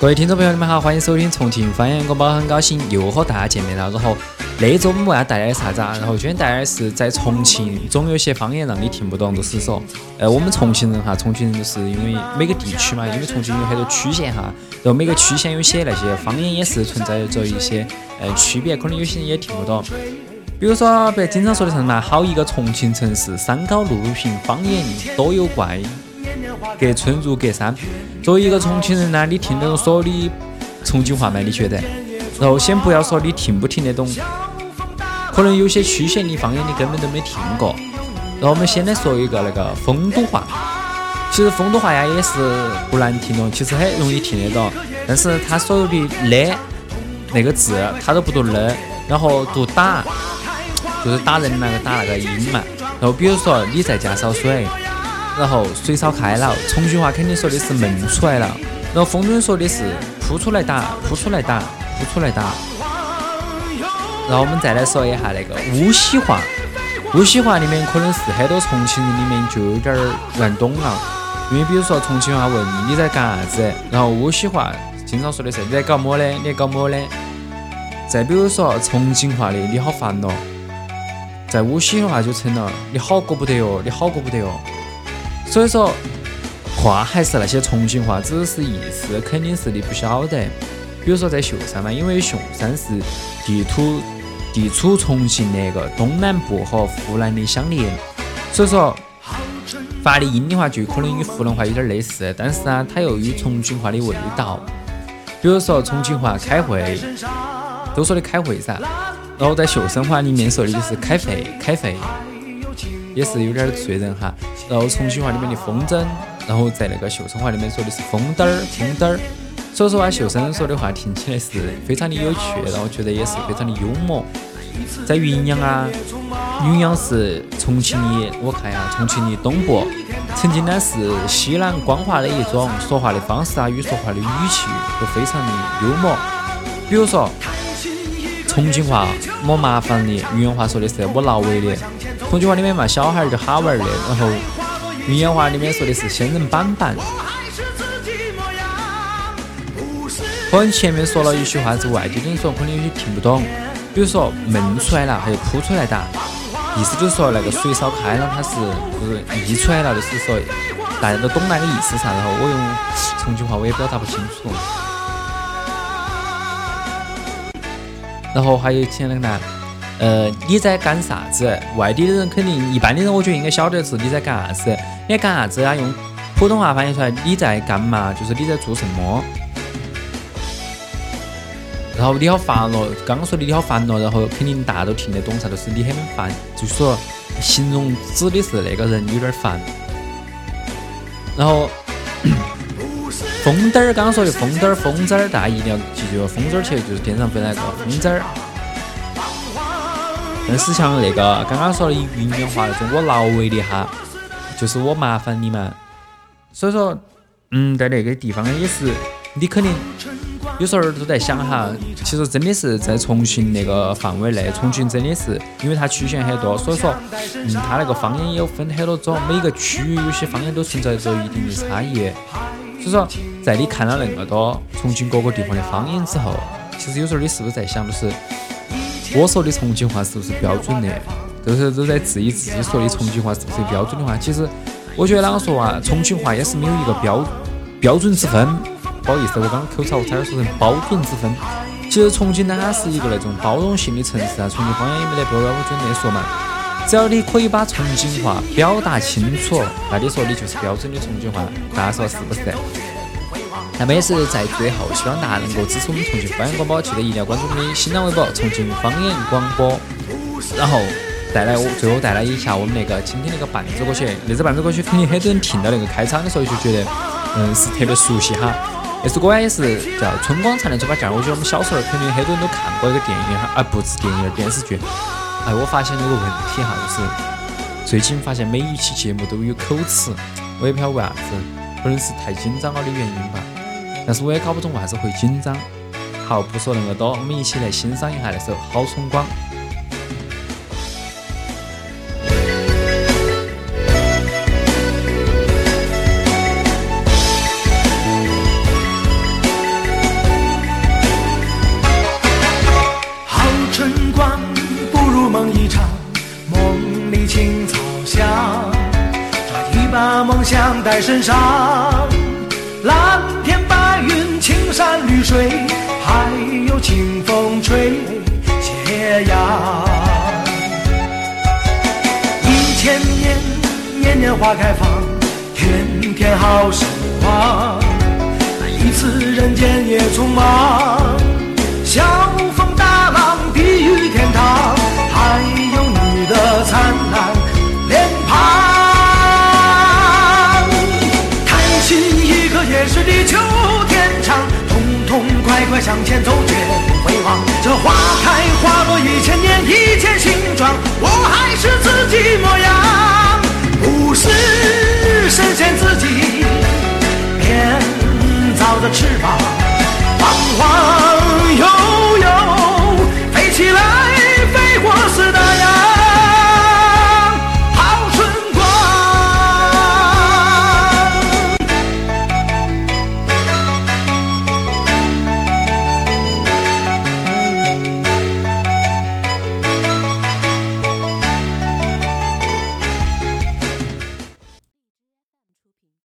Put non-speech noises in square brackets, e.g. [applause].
各位听众朋友，你们好，欢迎收听重庆方言广播，很高兴又和大家见面了。然后那周我们为大家带来的啥子啊？然后今天带来的是在重庆总有些方言让你听不懂，就是说，呃，我们重庆人哈，重庆人就是因为每个地区嘛，因为重庆有很多区县哈，然后每个区县有些那些方言也是存在着一些呃区别，可能有些人也听不懂。比如说，别经常说的什么，好一个重庆城市，山高路平，方言多有怪。隔村如隔山。作为一个重庆人呢，你听得懂所有的重庆话吗？你觉得？然后先不要说你听不听得懂，可能有些区县的方言你根本都没听过。然后我们先来说一个那个丰都话。其实丰都话呀也是不难听懂，其实很容易听得懂。但是它所有的嘞那个字，它都不读的，然后读打，就是打人那个打那个音嘛。然后比如说你在家烧水。然后水烧开了，重庆话肯定说的是闷出来了，然后丰都人说的是扑出来打，扑出来打，扑出来打。然后我们再来说一下那个无锡话，无锡话里面可能是很多重庆人里面就有点儿玩懂了，因为比如说重庆话问你在干啥子，然后无锡话经常说的是你在搞么的，你在搞么的。再比如说重庆话的你好烦哦，在无锡话就成了你好过不得哟，你好过不得哟。所以说，话还是那些重庆话，只是意思肯定是你不晓得。比如说在秀山嘛，因为秀山是地处地处重庆那个东南部和湖南的相连，所以说发的音的话就可能与湖南话有点类似，但是呢，它又有重庆话的味道。比如说重庆话开会，都说的开会噻，然后在秀山话里面说的就是开会，开会。也是有点醉人哈，然后重庆话里面的风筝，然后在那个秀山话里面说的是风灯儿，风灯儿。所以说啊，秀生说的话听起来是非常的有趣，然后觉得也是非常的幽默。在云阳啊，云阳是重庆的，我看一下，重庆的东部，曾经呢是西南官话的一种说话的方式啊，与说话的语气都非常的幽默。比如说重庆话，我麻烦你；云阳话说的是我劳为的。重庆话里面嘛，小孩儿就好玩的，然后云阳话里面说的是仙人板板。可能前面说了一句话是外地人说，可能有些听不懂。比如说闷出来了，还有扑出来哒，意思就是说那个水烧开了，它是就是溢出来了，就是说大家都懂那个意思噻。然后我用重庆话我也表达不清楚。然后还有前两个呢。呃，你在干啥子？外地的人肯定，一般的人我觉得应该晓得是你在干啥子。你在干啥子啊？用普通话翻译出来，你在干嘛？就是你在做什么？然后你好烦哦，刚刚说的你好烦哦，然后肯定大家都听得懂啥，就是你很烦，就是说形容指的是那个人有点烦。然后 [clears throat] 风灯儿，刚刚说的风灯儿、风筝儿，大家一定要记住，风筝儿其实就是天上飞那个风筝儿。但是像那个刚刚说的云阳话那种，我劳为的哈，就是我麻烦你们。所以说，嗯，在那个地方也是，你肯定有时候都在想哈，其实真的是在重庆那个范围内，重庆真的是，因为它区县很多，所以说，嗯，它那个方言也有分很多种，每个区域有些方言都存在着一定的差异。所以说，在你看了那么多重庆各个地方的方言之后，其实有时候你是不是在想，就是。我说的重庆话是不是标准的？就是都在质疑自己说的重庆话是不是标准的话。其实我觉得啷个说啊，重庆话也是没有一个标标准之分。不好意思，我刚刚口潮，差点说成包准之分。其实重庆呢，它是一个那种包容性的城市啊。重庆方言也没得标准的说嘛。只要你可以把重庆话表达清楚，那你说你就是标准的重庆话。大家说是不是？那么也是在最后，希望大家能够支持我们重庆方言广播，记得一定要关注我们的新浪微博“重庆方言广播”，然后带来我最后带来一下我们那个今天那个伴奏歌曲。那支伴奏歌曲肯定很多人听到那个开场的时候就觉得，嗯，是特别熟悉哈。那首歌也是叫《春光灿烂猪八戒》，我觉得我们小时候肯定很多人都看过一个电影哈，啊，不是电影，电视剧。哎，我发现了个问题哈，就是最近发现每一期节目都有口吃，我也不晓得为啥子，可能是太紧张了的原因吧。但是我也搞不懂，我还是会紧张。好，不说那么多，我们一起来欣赏一下那首《好春光》。好春光，不如梦一场，梦里青草香，抓把梦想带身上。花开放，天天好时光。一次人间也匆忙，小风大浪，地狱天堂，还有你的灿烂脸庞。开心一刻也是地久天长，痛痛快快向前走，绝不回望。这花开花落一千年，一切形状，我还是自己模样，的翅膀膀花